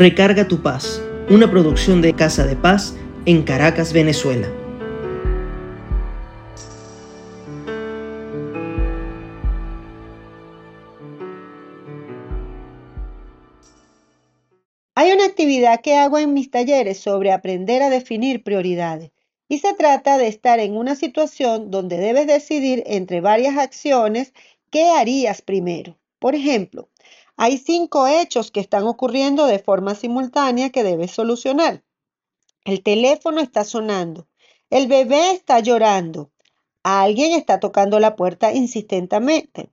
Recarga tu paz, una producción de Casa de Paz en Caracas, Venezuela. Hay una actividad que hago en mis talleres sobre aprender a definir prioridades y se trata de estar en una situación donde debes decidir entre varias acciones qué harías primero. Por ejemplo, hay cinco hechos que están ocurriendo de forma simultánea que debes solucionar. El teléfono está sonando. El bebé está llorando. Alguien está tocando la puerta insistentemente.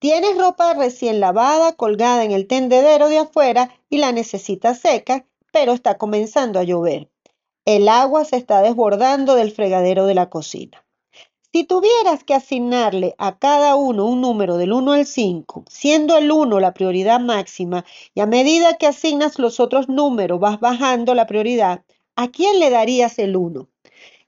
Tienes ropa recién lavada colgada en el tendedero de afuera y la necesitas seca, pero está comenzando a llover. El agua se está desbordando del fregadero de la cocina. Si tuvieras que asignarle a cada uno un número del 1 al 5, siendo el 1 la prioridad máxima, y a medida que asignas los otros números vas bajando la prioridad, ¿a quién le darías el 1?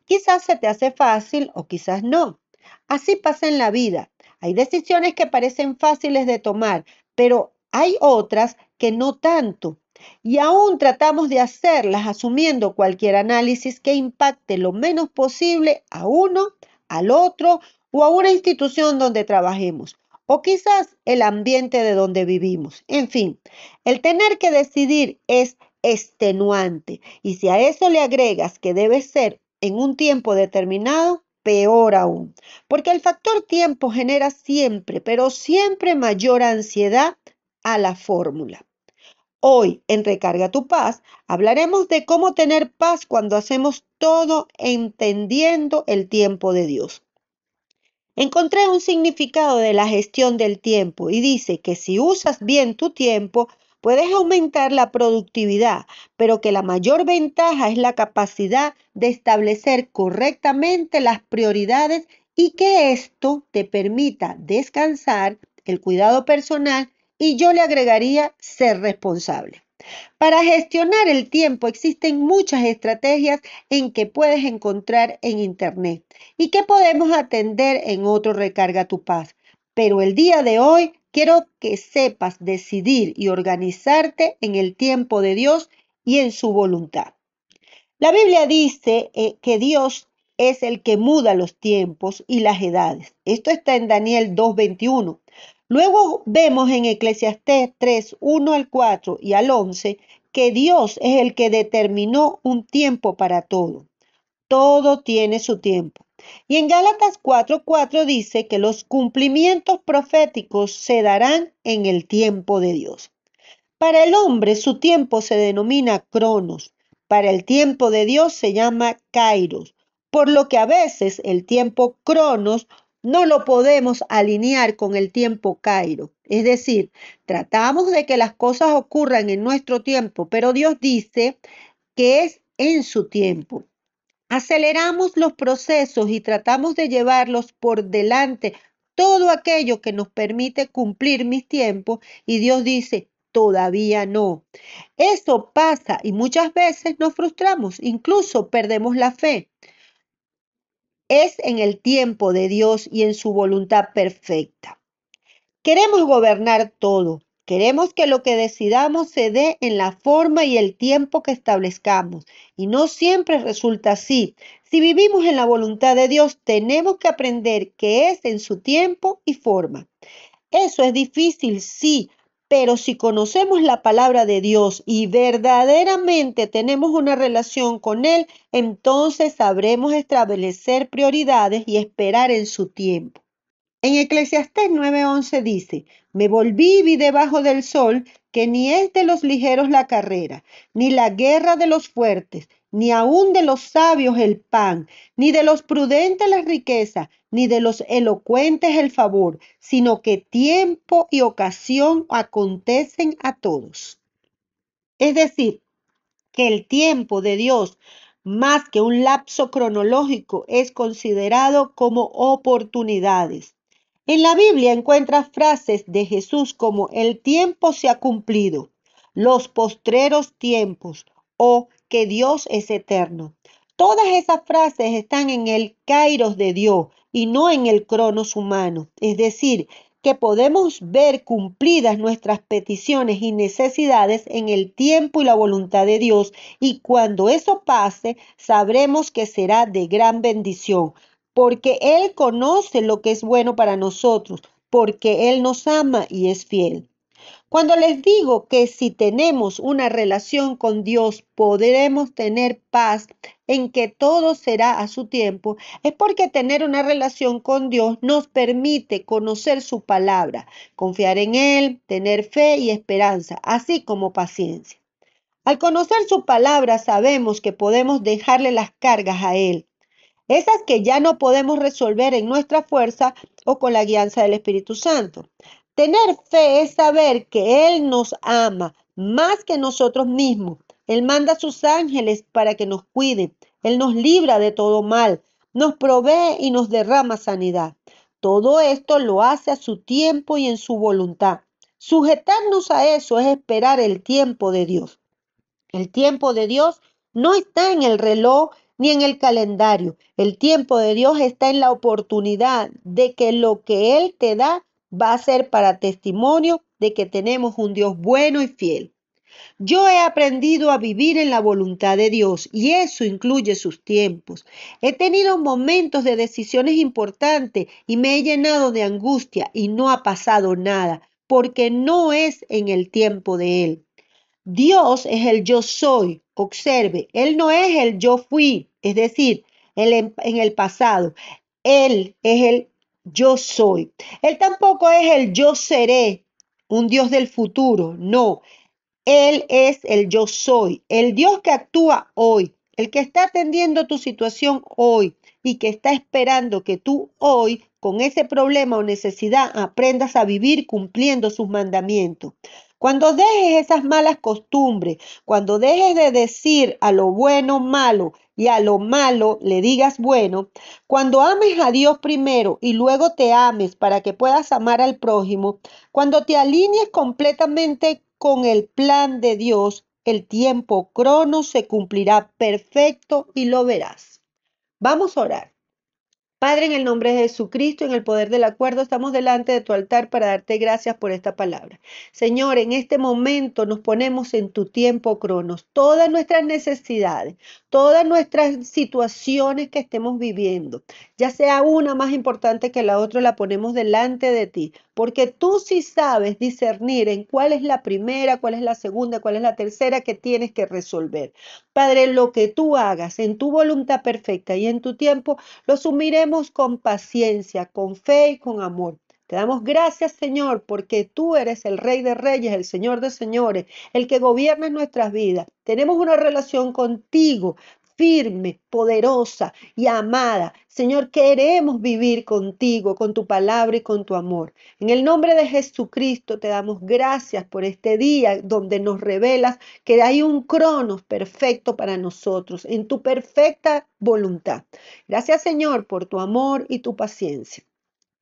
Quizás se te hace fácil o quizás no. Así pasa en la vida. Hay decisiones que parecen fáciles de tomar, pero hay otras que no tanto. Y aún tratamos de hacerlas asumiendo cualquier análisis que impacte lo menos posible a uno al otro o a una institución donde trabajemos o quizás el ambiente de donde vivimos. En fin, el tener que decidir es extenuante y si a eso le agregas que debe ser en un tiempo determinado, peor aún, porque el factor tiempo genera siempre, pero siempre mayor ansiedad a la fórmula. Hoy en Recarga tu paz hablaremos de cómo tener paz cuando hacemos todo entendiendo el tiempo de Dios. Encontré un significado de la gestión del tiempo y dice que si usas bien tu tiempo, puedes aumentar la productividad, pero que la mayor ventaja es la capacidad de establecer correctamente las prioridades y que esto te permita descansar, el cuidado personal y yo le agregaría ser responsable. Para gestionar el tiempo existen muchas estrategias en que puedes encontrar en Internet y que podemos atender en otro Recarga tu Paz. Pero el día de hoy quiero que sepas decidir y organizarte en el tiempo de Dios y en su voluntad. La Biblia dice eh, que Dios es el que muda los tiempos y las edades. Esto está en Daniel 2.21. Luego vemos en Eclesiastés 3, 1 al 4 y al 11 que Dios es el que determinó un tiempo para todo. Todo tiene su tiempo. Y en Gálatas 4, 4 dice que los cumplimientos proféticos se darán en el tiempo de Dios. Para el hombre su tiempo se denomina cronos, para el tiempo de Dios se llama kairos, por lo que a veces el tiempo cronos no lo podemos alinear con el tiempo Cairo. Es decir, tratamos de que las cosas ocurran en nuestro tiempo, pero Dios dice que es en su tiempo. Aceleramos los procesos y tratamos de llevarlos por delante todo aquello que nos permite cumplir mis tiempos y Dios dice, todavía no. Eso pasa y muchas veces nos frustramos, incluso perdemos la fe es en el tiempo de Dios y en su voluntad perfecta. Queremos gobernar todo. Queremos que lo que decidamos se dé en la forma y el tiempo que establezcamos. Y no siempre resulta así. Si vivimos en la voluntad de Dios, tenemos que aprender que es en su tiempo y forma. Eso es difícil, sí, pero si conocemos la palabra de Dios y verdaderamente tenemos una relación con Él, entonces sabremos establecer prioridades y esperar en su tiempo. En Eclesiastés 9:11 dice, me volví y vi debajo del sol que ni es de los ligeros la carrera, ni la guerra de los fuertes, ni aun de los sabios el pan, ni de los prudentes la riqueza, ni de los elocuentes el favor, sino que tiempo y ocasión acontecen a todos. Es decir, que el tiempo de Dios, más que un lapso cronológico, es considerado como oportunidades. En la Biblia encuentras frases de Jesús como el tiempo se ha cumplido, los postreros tiempos o que Dios es eterno. Todas esas frases están en el kairos de Dios y no en el cronos humano. Es decir, que podemos ver cumplidas nuestras peticiones y necesidades en el tiempo y la voluntad de Dios y cuando eso pase sabremos que será de gran bendición, porque Él conoce lo que es bueno para nosotros, porque Él nos ama y es fiel. Cuando les digo que si tenemos una relación con Dios podremos tener paz en que todo será a su tiempo, es porque tener una relación con Dios nos permite conocer su palabra, confiar en Él, tener fe y esperanza, así como paciencia. Al conocer su palabra sabemos que podemos dejarle las cargas a Él, esas que ya no podemos resolver en nuestra fuerza o con la guianza del Espíritu Santo. Tener fe es saber que Él nos ama más que nosotros mismos. Él manda a sus ángeles para que nos cuiden. Él nos libra de todo mal, nos provee y nos derrama sanidad. Todo esto lo hace a su tiempo y en su voluntad. Sujetarnos a eso es esperar el tiempo de Dios. El tiempo de Dios no está en el reloj ni en el calendario. El tiempo de Dios está en la oportunidad de que lo que Él te da va a ser para testimonio de que tenemos un Dios bueno y fiel. Yo he aprendido a vivir en la voluntad de Dios y eso incluye sus tiempos. He tenido momentos de decisiones importantes y me he llenado de angustia y no ha pasado nada porque no es en el tiempo de Él. Dios es el yo soy. Observe, Él no es el yo fui, es decir, en el pasado. Él es el yo soy. Él tampoco es el yo seré, un Dios del futuro, no. Él es el yo soy, el Dios que actúa hoy, el que está atendiendo tu situación hoy y que está esperando que tú hoy, con ese problema o necesidad, aprendas a vivir cumpliendo sus mandamientos. Cuando dejes esas malas costumbres, cuando dejes de decir a lo bueno malo y a lo malo le digas bueno, cuando ames a Dios primero y luego te ames para que puedas amar al prójimo, cuando te alinees completamente con el plan de Dios, el tiempo crono se cumplirá perfecto y lo verás. Vamos a orar. Padre, en el nombre de Jesucristo, en el poder del acuerdo, estamos delante de tu altar para darte gracias por esta palabra. Señor, en este momento nos ponemos en tu tiempo cronos, todas nuestras necesidades, todas nuestras situaciones que estemos viviendo, ya sea una más importante que la otra, la ponemos delante de ti, porque tú sí sabes discernir en cuál es la primera, cuál es la segunda, cuál es la tercera que tienes que resolver. Padre, lo que tú hagas en tu voluntad perfecta y en tu tiempo, lo sumiremos con paciencia, con fe y con amor. Te damos gracias, Señor, porque tú eres el Rey de Reyes, el Señor de Señores, el que gobierna nuestras vidas. Tenemos una relación contigo firme, poderosa y amada. Señor, queremos vivir contigo, con tu palabra y con tu amor. En el nombre de Jesucristo te damos gracias por este día donde nos revelas que hay un cronos perfecto para nosotros, en tu perfecta voluntad. Gracias, Señor, por tu amor y tu paciencia.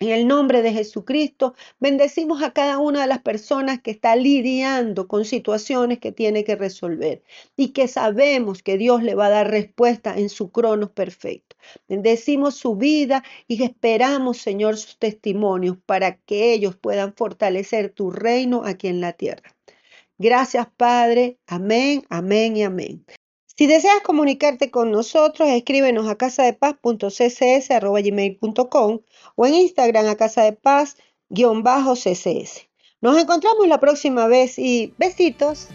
En el nombre de Jesucristo, bendecimos a cada una de las personas que está lidiando con situaciones que tiene que resolver y que sabemos que Dios le va a dar respuesta en su cronos perfecto. Bendecimos su vida y esperamos, Señor, sus testimonios para que ellos puedan fortalecer tu reino aquí en la tierra. Gracias, Padre. Amén, amén y amén. Si deseas comunicarte con nosotros, escríbenos a casadepaz.ccs.gmail.com o en Instagram a casadepaz-ccs. Nos encontramos la próxima vez y besitos.